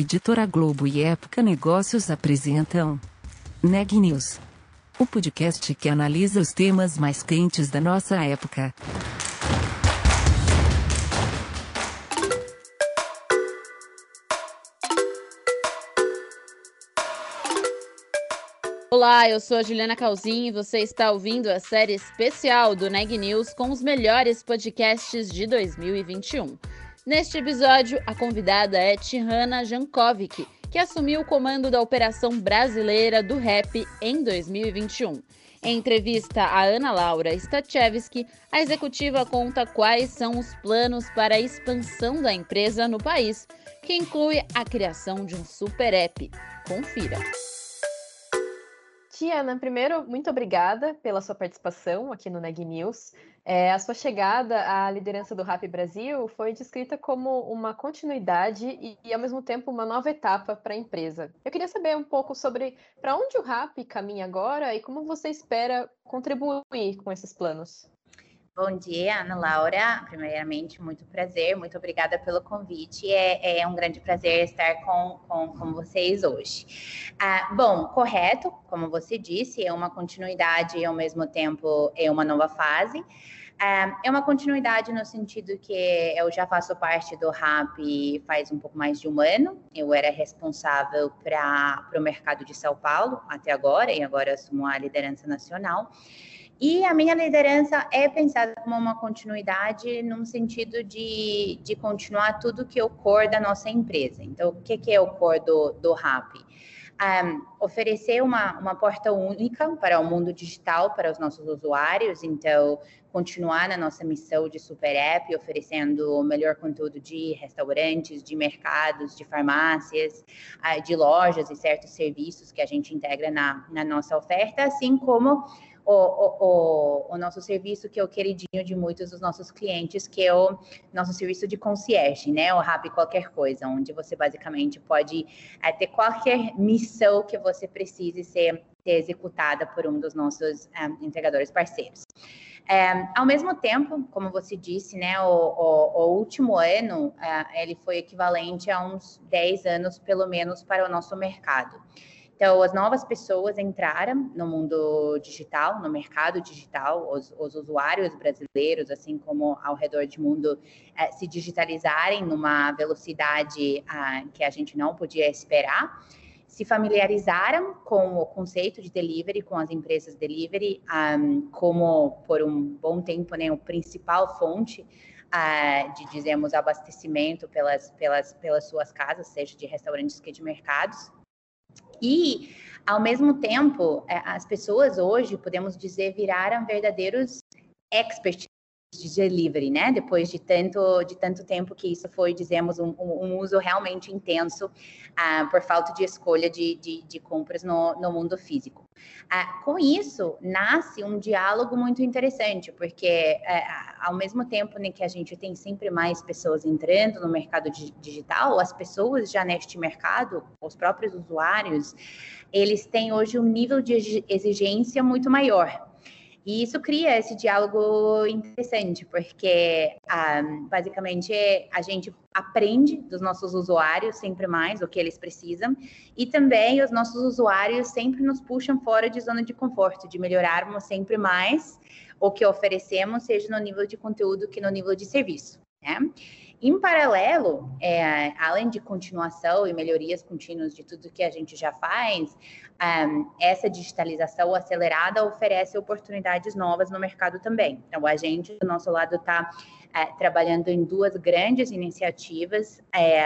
Editora Globo e Época Negócios apresentam Neg News, o podcast que analisa os temas mais quentes da nossa época. Olá, eu sou a Juliana Calzin e você está ouvindo a série especial do Neg News com os melhores podcasts de 2021. Neste episódio, a convidada é Tihana Jankovic, que assumiu o comando da operação brasileira do rap em 2021. Em entrevista a Ana Laura Stachewski, a executiva conta quais são os planos para a expansão da empresa no país, que inclui a criação de um super app. Confira. Tiana, primeiro, muito obrigada pela sua participação aqui no Neg News. É, a sua chegada à liderança do Rap Brasil foi descrita como uma continuidade e, e ao mesmo tempo, uma nova etapa para a empresa. Eu queria saber um pouco sobre para onde o Rap caminha agora e como você espera contribuir com esses planos. Bom dia, Ana Laura. Primeiramente, muito prazer, muito obrigada pelo convite. É, é um grande prazer estar com, com, com vocês hoje. Ah, bom, correto, como você disse, é uma continuidade e ao mesmo tempo é uma nova fase. Ah, é uma continuidade no sentido que eu já faço parte do RAP faz um pouco mais de um ano. Eu era responsável para o mercado de São Paulo até agora, e agora assumo a liderança nacional. E a minha liderança é pensada como uma continuidade num sentido de, de continuar tudo que é o da nossa empresa. Então, o que, que é o core do, do RAP? Um, oferecer uma, uma porta única para o mundo digital, para os nossos usuários. Então, continuar na nossa missão de super app, oferecendo o melhor conteúdo de restaurantes, de mercados, de farmácias, uh, de lojas e certos serviços que a gente integra na, na nossa oferta, assim como o, o, o, nosso serviço que é o queridinho de muitos dos nossos clientes, que é o nosso serviço de concierge, né? O Rap Qualquer Coisa, onde você basicamente pode é, ter qualquer missão que você precise ser, ser executada por um dos nossos é, entregadores parceiros. É, ao mesmo tempo, como você disse, né, o, o, o último ano é, ele foi equivalente a uns 10 anos, pelo menos, para o nosso mercado. Então, as novas pessoas entraram no mundo digital, no mercado digital, os, os usuários brasileiros, assim como ao redor do mundo, eh, se digitalizarem numa velocidade ah, que a gente não podia esperar, se familiarizaram com o conceito de delivery, com as empresas delivery, um, como por um bom tempo, né, o principal fonte uh, de, dizemos, abastecimento pelas, pelas, pelas suas casas, seja de restaurantes que de mercados. E, ao mesmo tempo, é, as pessoas hoje, podemos dizer, viraram verdadeiros experts de delivery, né? Depois de tanto, de tanto tempo que isso foi, dizemos, um, um uso realmente intenso uh, por falta de escolha de, de, de compras no, no, mundo físico. Uh, com isso, nasce um diálogo muito interessante, porque uh, ao mesmo tempo né, que a gente tem sempre mais pessoas entrando no mercado digital, as pessoas já neste mercado, os próprios usuários, eles têm hoje um nível de exigência muito maior. E isso cria esse diálogo interessante, porque um, ah, basicamente a gente aprende dos nossos usuários sempre mais o que eles precisam, e também os nossos usuários sempre nos puxam fora de zona de conforto, de melhorarmos sempre mais o que oferecemos, seja no nível de conteúdo que no nível de serviço. Né? Em paralelo, é, além de continuação e melhorias contínuas de tudo que a gente já faz, um, essa digitalização acelerada oferece oportunidades novas no mercado também. Então, a gente, do nosso lado, está é, trabalhando em duas grandes iniciativas, é,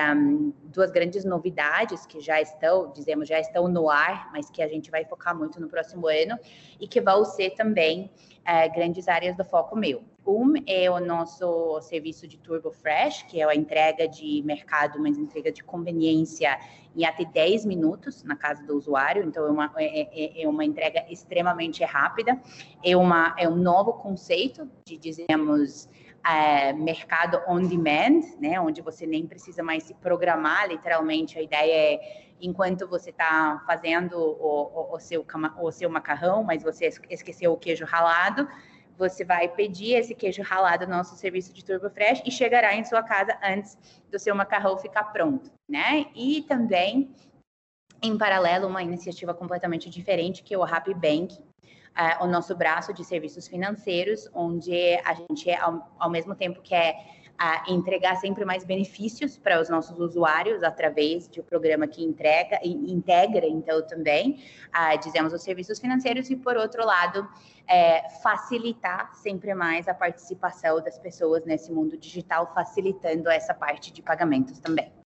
duas grandes novidades que já estão, dizemos, já estão no ar, mas que a gente vai focar muito no próximo ano e que vão ser também é, grandes áreas do foco meu. Um é o nosso serviço de Turbo Fresh, que é a entrega de mercado, mas entrega de conveniência em até 10 minutos na casa do usuário. Então, é uma, é, é, é uma entrega extremamente rápida. É, uma, é um novo conceito de, dizemos, é, mercado on demand, né, onde você nem precisa mais se programar, literalmente a ideia é enquanto você está fazendo o, o, o, seu, o seu macarrão, mas você esqueceu o queijo ralado, você vai pedir esse queijo ralado no nosso serviço de Turbo Fresh e chegará em sua casa antes do seu macarrão ficar pronto, né? E também, em paralelo, uma iniciativa completamente diferente que é o Happy Bank, uh, o nosso braço de serviços financeiros, onde a gente, ao, ao mesmo tempo que é a entregar sempre mais benefícios para os nossos usuários através de um programa que entrega integra então também a, dizemos os serviços financeiros e por outro lado é, facilitar sempre mais a participação das pessoas nesse mundo digital facilitando essa parte de pagamentos também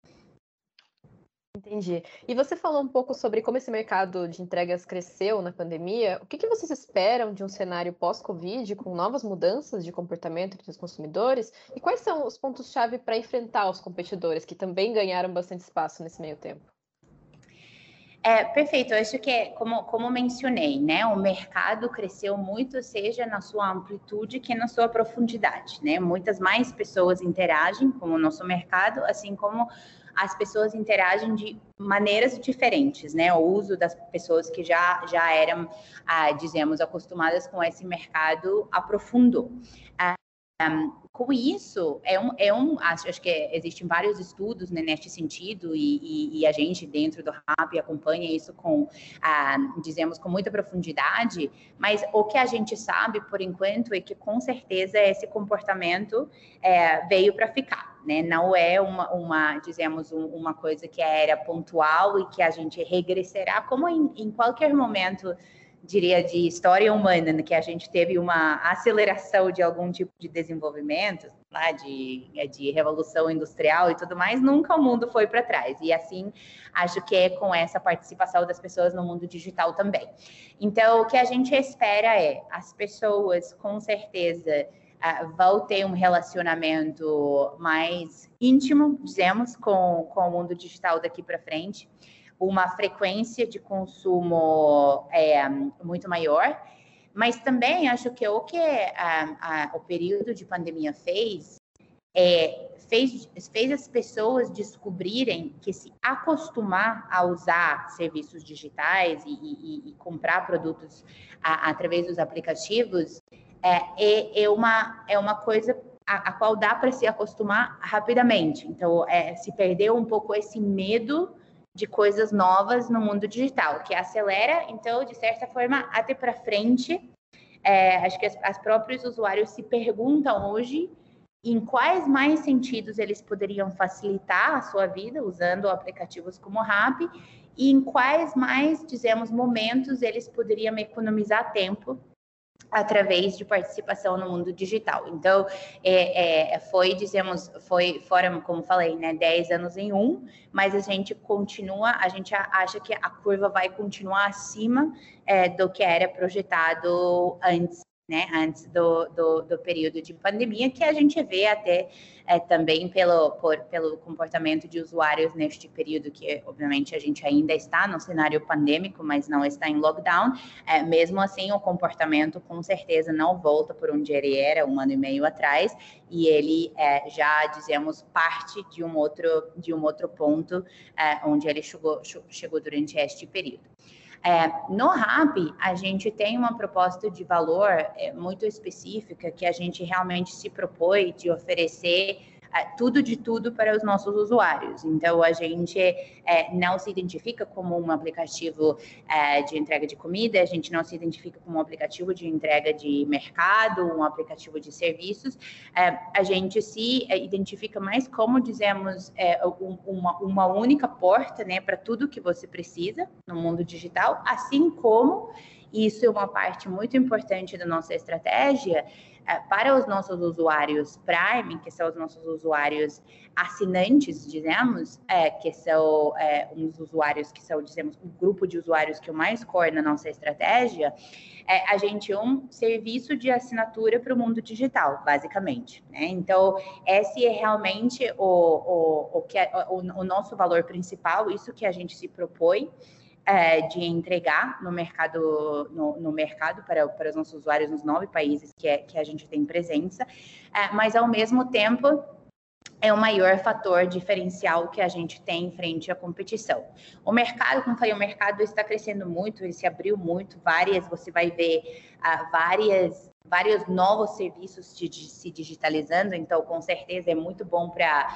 Entendi. E você falou um pouco sobre como esse mercado de entregas cresceu na pandemia. O que, que vocês esperam de um cenário pós-Covid, com novas mudanças de comportamento entre os consumidores? E quais são os pontos-chave para enfrentar os competidores, que também ganharam bastante espaço nesse meio tempo? É, perfeito, eu acho que, é, como, como mencionei, né, o mercado cresceu muito, seja na sua amplitude que na sua profundidade, né, muitas mais pessoas interagem com o nosso mercado, assim como as pessoas interagem de maneiras diferentes, né? O uso das pessoas que já, já eram, ah, dizemos, acostumadas com esse mercado aprofundou. Ah, um, com isso, é um, é um acho, acho que existem vários estudos né, neste sentido, e, e, e, a gente dentro do RAP acompanha isso com, ah, dizemos, com muita profundidade, mas o que a gente sabe, por enquanto, é que com certeza esse comportamento é, veio para ficar, né? Não é uma, uma dizemos, um, uma coisa que era pontual e que a gente regressará, como em, em qualquer momento diria, de história humana, né, que a gente teve uma aceleração de algum tipo de desenvolvimento, lá de, é, de revolução industrial e tudo mais, nunca o mundo foi para trás. E assim, acho que é com essa participação das pessoas no mundo digital também. Então, o que a gente espera é as pessoas, com certeza, uh, vão ter um relacionamento mais íntimo, dizemos, com, com o mundo digital daqui para frente. Uma frequência de consumo é, muito maior, mas também acho que o que a, a, o período de pandemia fez é, fez, fez as pessoas descobrirem que se acostumar a usar serviços digitais e, e, e comprar produtos a, através dos aplicativos é, é, é, uma, é uma coisa a, a qual dá para se acostumar rapidamente. Então, é, se perdeu um pouco esse medo de coisas novas no mundo digital, que acelera, então, de certa forma, até para frente. É, acho que as, as próprios usuários se perguntam hoje em quais mais sentidos eles poderiam facilitar a sua vida usando aplicativos como o Rap e em quais mais, dizemos, momentos eles poderiam economizar tempo através de participação no mundo digital. Então, é, é, foi, dizemos, foi, foram, como falei, né, 10 anos em um, mas a gente continua, a gente acha que a curva vai continuar acima é, do que era projetado antes né, antes do, do, do, período de pandemia, que a gente vê até é, também pelo, por, pelo comportamento de usuários neste período, que obviamente a gente ainda está no cenário pandêmico, mas não está em lockdown. É, mesmo assim, o comportamento com certeza não volta por onde ele era um ano e meio atrás, e ele é, já, dizemos, parte de um outro, de um outro ponto é, onde ele chegou, chegou durante este período. É, no RAP, a gente tem uma proposta de valor é, muito específica que a gente realmente se propõe de oferecer tudo de tudo para os nossos usuários. Então, a gente é, não se identifica como um aplicativo é, de entrega de comida, a gente não se identifica como um aplicativo de entrega de mercado, um aplicativo de serviços. É, a gente se é, identifica mais como, dizemos, é, um, uma, uma única porta né, para tudo que você precisa no mundo digital, assim como isso é uma parte muito importante da nossa estratégia, é, para os nossos usuários Prime, que são os nossos usuários assinantes, dizemos, é, que são é, uns usuários que são, dizemos, o grupo de usuários que o mais core na nossa estratégia, é, a gente é um serviço de assinatura para o mundo digital, basicamente. Né? Então, esse é realmente o, o, o, que é, o, o nosso valor principal, isso que a gente se propõe é, de entregar no mercado, no, no, mercado para, para os nossos usuários nos nove países que, é, que a gente tem presença, é, mas ao mesmo tempo é o maior fator diferencial que a gente tem frente à competição. O mercado, como falei, o mercado está crescendo muito, ele se abriu muito, várias, você vai ver uh, várias vários novos serviços se digitalizando, então com certeza é muito bom para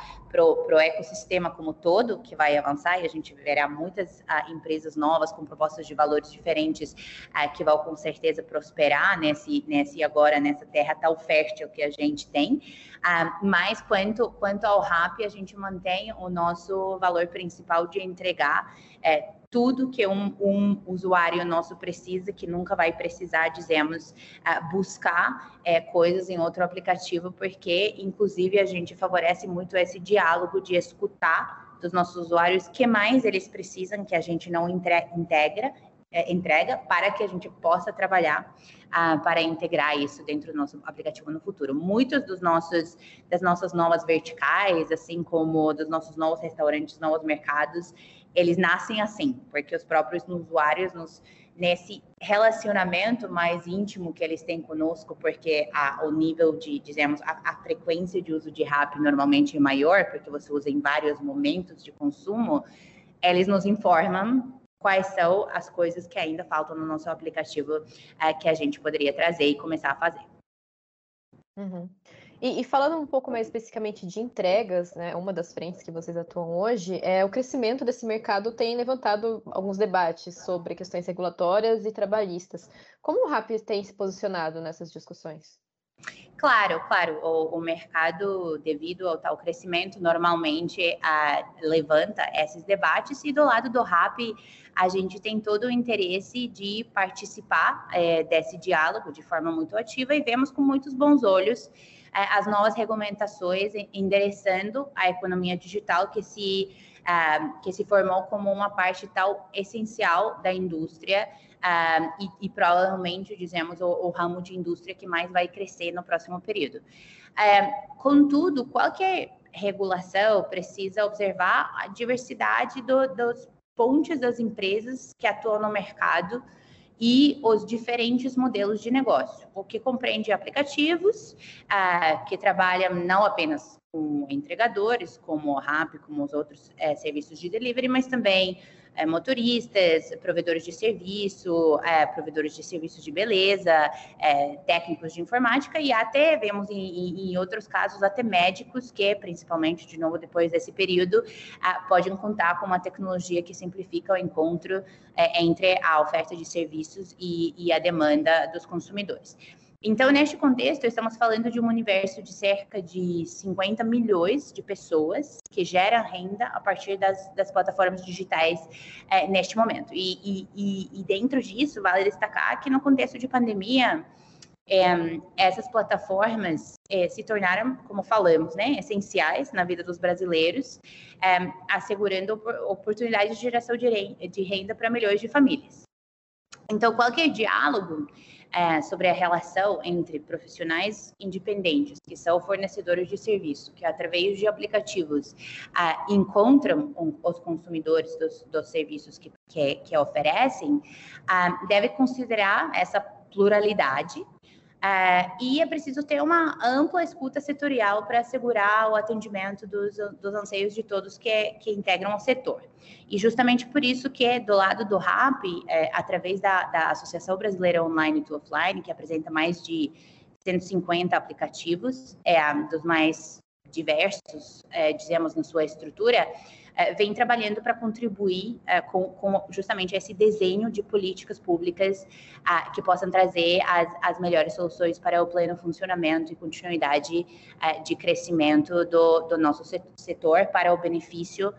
o ecossistema como todo, que vai avançar, e a gente verá muitas ah, empresas novas com propostas de valores diferentes ah, que vão com certeza prosperar nesse, nesse agora, nessa terra tão fértil que a gente tem. Ah, mas quanto, quanto ao RAP, a gente mantém o nosso valor principal de entregar é, tudo que um, um, usuário nosso precisa, que nunca vai precisar, dizemos, uh, buscar uh, coisas em outro aplicativo, porque, inclusive, a gente favorece muito esse diálogo de escutar dos nossos usuários que mais eles precisam que a gente não integra é, entrega para que a gente possa trabalhar ah, para integrar isso dentro do nosso aplicativo no futuro. Muitos dos nossos das nossas novas verticais, assim como dos nossos novos restaurantes, novos mercados, eles nascem assim, porque os próprios usuários nos nesse relacionamento mais íntimo que eles têm conosco, porque a, o nível de, dizemos, a, a, frequência de uso de RAP normalmente é maior, porque você usa em vários momentos de consumo, eles nos informam quais são as coisas que ainda faltam no nosso aplicativo é, que a gente poderia trazer e começar a fazer. Uhum. E, e, falando um pouco mais especificamente de entregas, né, uma das frentes que vocês atuam hoje, é o crescimento desse mercado tem levantado alguns debates sobre questões regulatórias e trabalhistas. Como o RAP tem se posicionado nessas discussões? Claro, claro, o, o, mercado, devido ao tal crescimento, normalmente levanta esses debates, e do lado do RAP, a gente tem todo o interesse de participar é, desse diálogo de forma muito ativa e vemos com muitos bons olhos as novas regulamentações endereçando a economia digital que se, uh, que se formou como uma parte tal essencial da indústria uh, e, e, provavelmente, dizemos, o, o, ramo de indústria que mais vai crescer no próximo período. Contudo, qualquer regulação precisa observar a diversidade do, dos pontes das empresas que atuam no mercado e os diferentes modelos de negócio, o que compreende aplicativos ah, que trabalham não apenas com entregadores, como o RAP, como os outros eh, serviços de delivery, mas também é, motoristas, provedores de serviço, é, provedores de serviços de beleza, é, técnicos de informática e até vemos em, em, outros casos até médicos que, principalmente de novo depois desse período, podem contar com uma tecnologia que simplifica o encontro é, entre a oferta de serviços e, e a demanda dos consumidores. Então, neste contexto, estamos falando de um universo de cerca de 50 milhões de pessoas que geram renda a partir das, das plataformas digitais é, neste momento. E, e, e, dentro disso, vale destacar que no contexto de pandemia, é, essas plataformas é, se tornaram, como falamos, né, essenciais na vida dos brasileiros, é, assegurando oportunidades de geração de renda para milhões de famílias. Então, qualquer diálogo é, sobre a relação entre profissionais independentes, que são fornecedores de serviço, que através de aplicativos é, encontram um, os consumidores dos, dos serviços que, que, que oferecem, é, deve considerar essa pluralidade é, e é preciso ter uma ampla escuta setorial para assegurar o atendimento dos, dos anseios de todos que, que integram o setor. E justamente por isso que, do lado do RAP, é, através da, da Associação Brasileira Online to Offline, que apresenta mais de 150 aplicativos, é, dos mais diversos, é, dizemos, na sua estrutura, é, vem trabalhando para contribuir é, com, com, justamente esse desenho de políticas públicas que possam trazer as, as melhores soluções para o pleno funcionamento e continuidade é, de crescimento do, do nosso setor para o benefício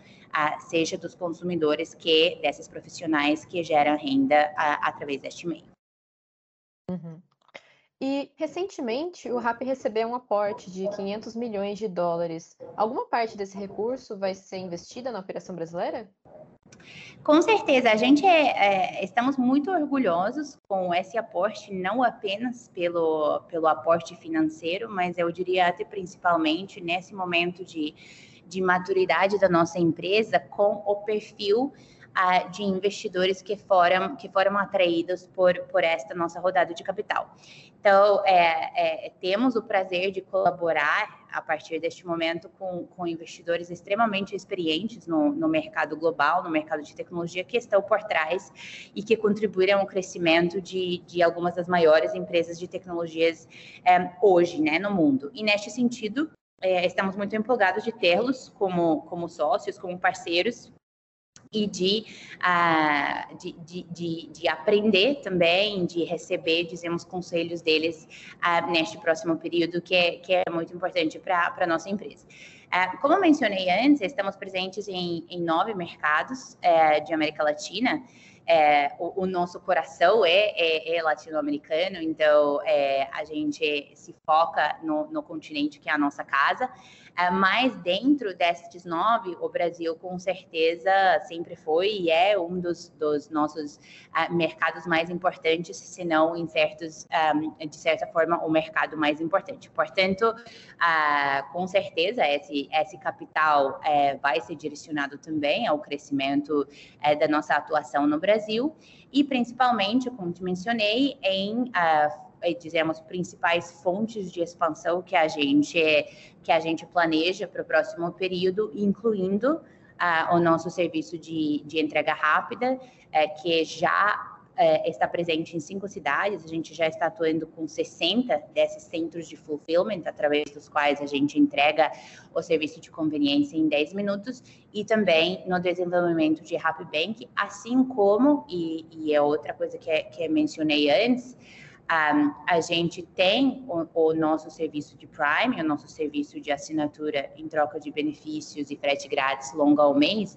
seja dos consumidores que desses profissionais que geram renda através deste meio. Uhum. E recentemente o RAP recebeu um aporte de 500 milhões de dólares. Alguma parte desse recurso vai ser investida na operação brasileira? Com certeza, a gente é, é, estamos muito orgulhosos com esse aporte, não apenas pelo, pelo aporte financeiro, mas eu diria até principalmente nesse momento de, de maturidade da nossa empresa, com o perfil uh, de investidores que foram, que foram atraídos por, por esta nossa rodada de capital. Então, é, é, temos o prazer de colaborar a partir deste momento com, com investidores extremamente experientes no, no, mercado global, no mercado de tecnologia, que estão por trás e que contribuíram ao crescimento de, de algumas das maiores empresas de tecnologias é, hoje né, no mundo. E neste sentido, é, estamos muito empolgados de tê-los como, como sócios, como parceiros e de, uh, de, de, de, de, aprender também, de receber, dizemos, conselhos deles uh, neste próximo período, que é, que é muito importante para a nossa empresa. Uh, como eu mencionei antes, estamos presentes em, em nove mercados de América Latina, é, o, o, nosso coração é, é, é latino-americano, então é, a gente se foca no, no, continente que é a nossa casa. É, mas dentro destes nove, o Brasil com certeza sempre foi e é um dos, dos nossos uh, mercados mais importantes, se não em certos, um, de certa forma, o mercado mais importante. Portanto, uh, com certeza esse, esse capital uh, vai ser direcionado também ao crescimento da nossa atuação no Brasil e principalmente, como te mencionei, em dizemos, principais fontes de expansão que a gente, que a gente planeja para o próximo período, incluindo o nosso serviço de, de entrega rápida, uh, que já está presente em cinco cidades, a gente já está atuando com 60 desses centros de fulfillment, através dos quais a gente entrega o serviço de conveniência em 10 minutos, e também no desenvolvimento de Bank, assim como, e, e é outra coisa que, que mencionei antes, um, a gente tem o, o, nosso serviço de Prime, o nosso serviço de assinatura em troca de benefícios e frete grátis longo ao mês,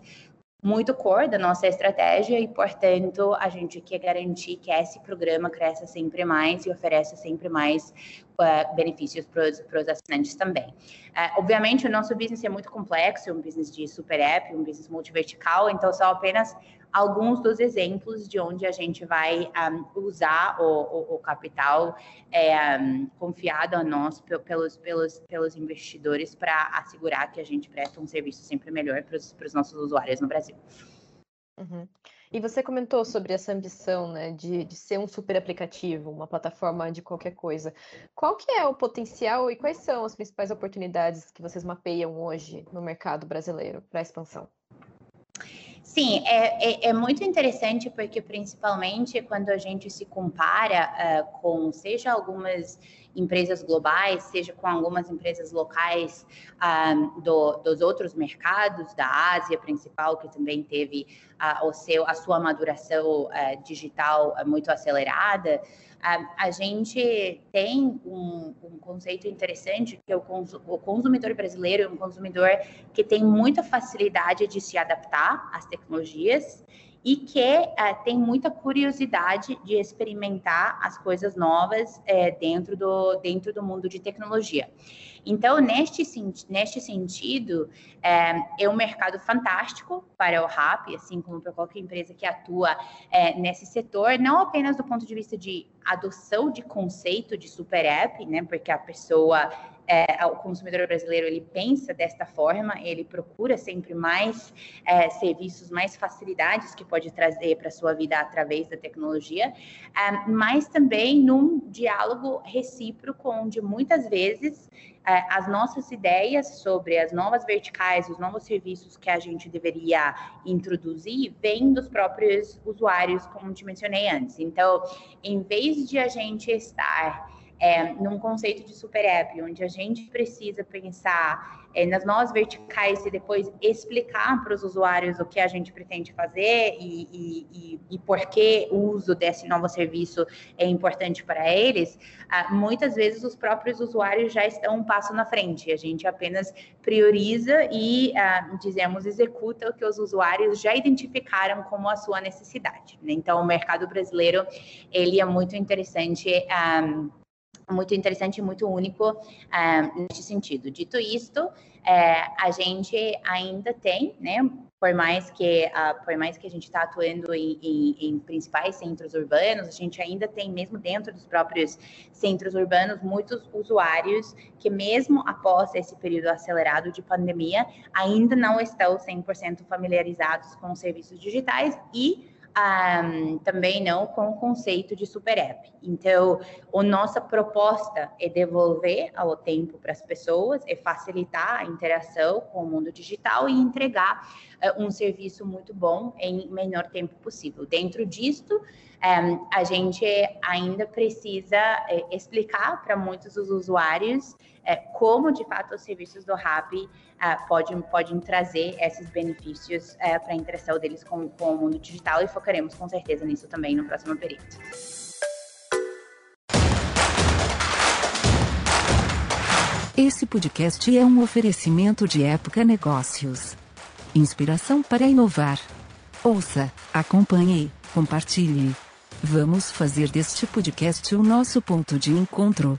muito core da nossa estratégia e, portanto, a gente quer garantir que esse programa cresça sempre mais e ofereça sempre mais uh, benefícios para os assinantes também. Uh, obviamente, o nosso business é muito complexo, é um business de super app, um business multivertical, então só apenas alguns dos exemplos de onde a gente vai um, usar o, o, o capital é, um, confiado a nós pelos, pelos, pelos investidores para assegurar que a gente presta um serviço sempre melhor para os nossos usuários no Brasil. Uhum. E você comentou sobre essa ambição né, de, de ser um super aplicativo, uma plataforma de qualquer coisa. Qual que é o potencial e quais são as principais oportunidades que vocês mapeiam hoje no mercado brasileiro para expansão? Sim, é, é, é, muito interessante porque, principalmente, quando a gente se compara uh, com, seja algumas empresas globais, seja com algumas empresas locais uh, do, dos outros mercados, da Ásia principal, que também teve uh, o seu, a sua maduração digital muito acelerada, a, a gente tem um, um, conceito interessante que é o consumidor brasileiro é um consumidor que tem muita facilidade de se adaptar às tecnologias e que uh, tem muita curiosidade de experimentar as coisas novas uh, dentro, do, dentro do mundo de tecnologia. Então, neste, neste sentido, é, é um mercado fantástico para o RAP, assim como para qualquer empresa que atua é, nesse setor, não apenas do ponto de vista de adoção de conceito de super app, né, porque a pessoa é, o consumidor brasileiro ele pensa desta forma, ele procura sempre mais é, serviços, mais facilidades que pode trazer para sua vida através da tecnologia, é, mas também num diálogo recíproco, onde muitas vezes é, as nossas ideias sobre as novas verticais, os novos serviços que a gente deveria introduzir, vêm dos próprios usuários, como te mencionei antes. Então, em vez de a gente estar é, num conceito de super app, onde a gente precisa pensar é, nas novas verticais e depois explicar para os usuários o que a gente pretende fazer e, e, e, e por que o uso desse novo serviço é importante para eles, ah, muitas vezes os próprios usuários já estão um passo na frente. A gente apenas prioriza e, ah, dizemos, executa o que os usuários já identificaram como a sua necessidade. Né? Então, o mercado brasileiro, ele é muito interessante. Ah, muito interessante e muito único uh, nesse sentido. Dito isto, é, a gente ainda tem, né, por mais que uh, por mais que a gente está atuando em, em, em, principais centros urbanos, a gente ainda tem mesmo dentro dos próprios centros urbanos muitos usuários que mesmo após esse período acelerado de pandemia ainda não estão 100% familiarizados com os serviços digitais e um, também não com o conceito de super app. Então, a nossa proposta é devolver ao tempo para as pessoas, é facilitar a interação com o mundo digital e entregar um serviço muito bom em menor tempo possível. Dentro disto, um, a gente ainda precisa é, explicar para muitos dos usuários é, como, de fato, os serviços do RAP podem, podem trazer esses benefícios para a interação deles com, com o mundo digital e focaremos com certeza nisso também no próximo período. Esse podcast é um oferecimento de Época Negócios. Inspiração para inovar. Ouça, acompanhe, compartilhe. Vamos fazer deste podcast o nosso ponto de encontro.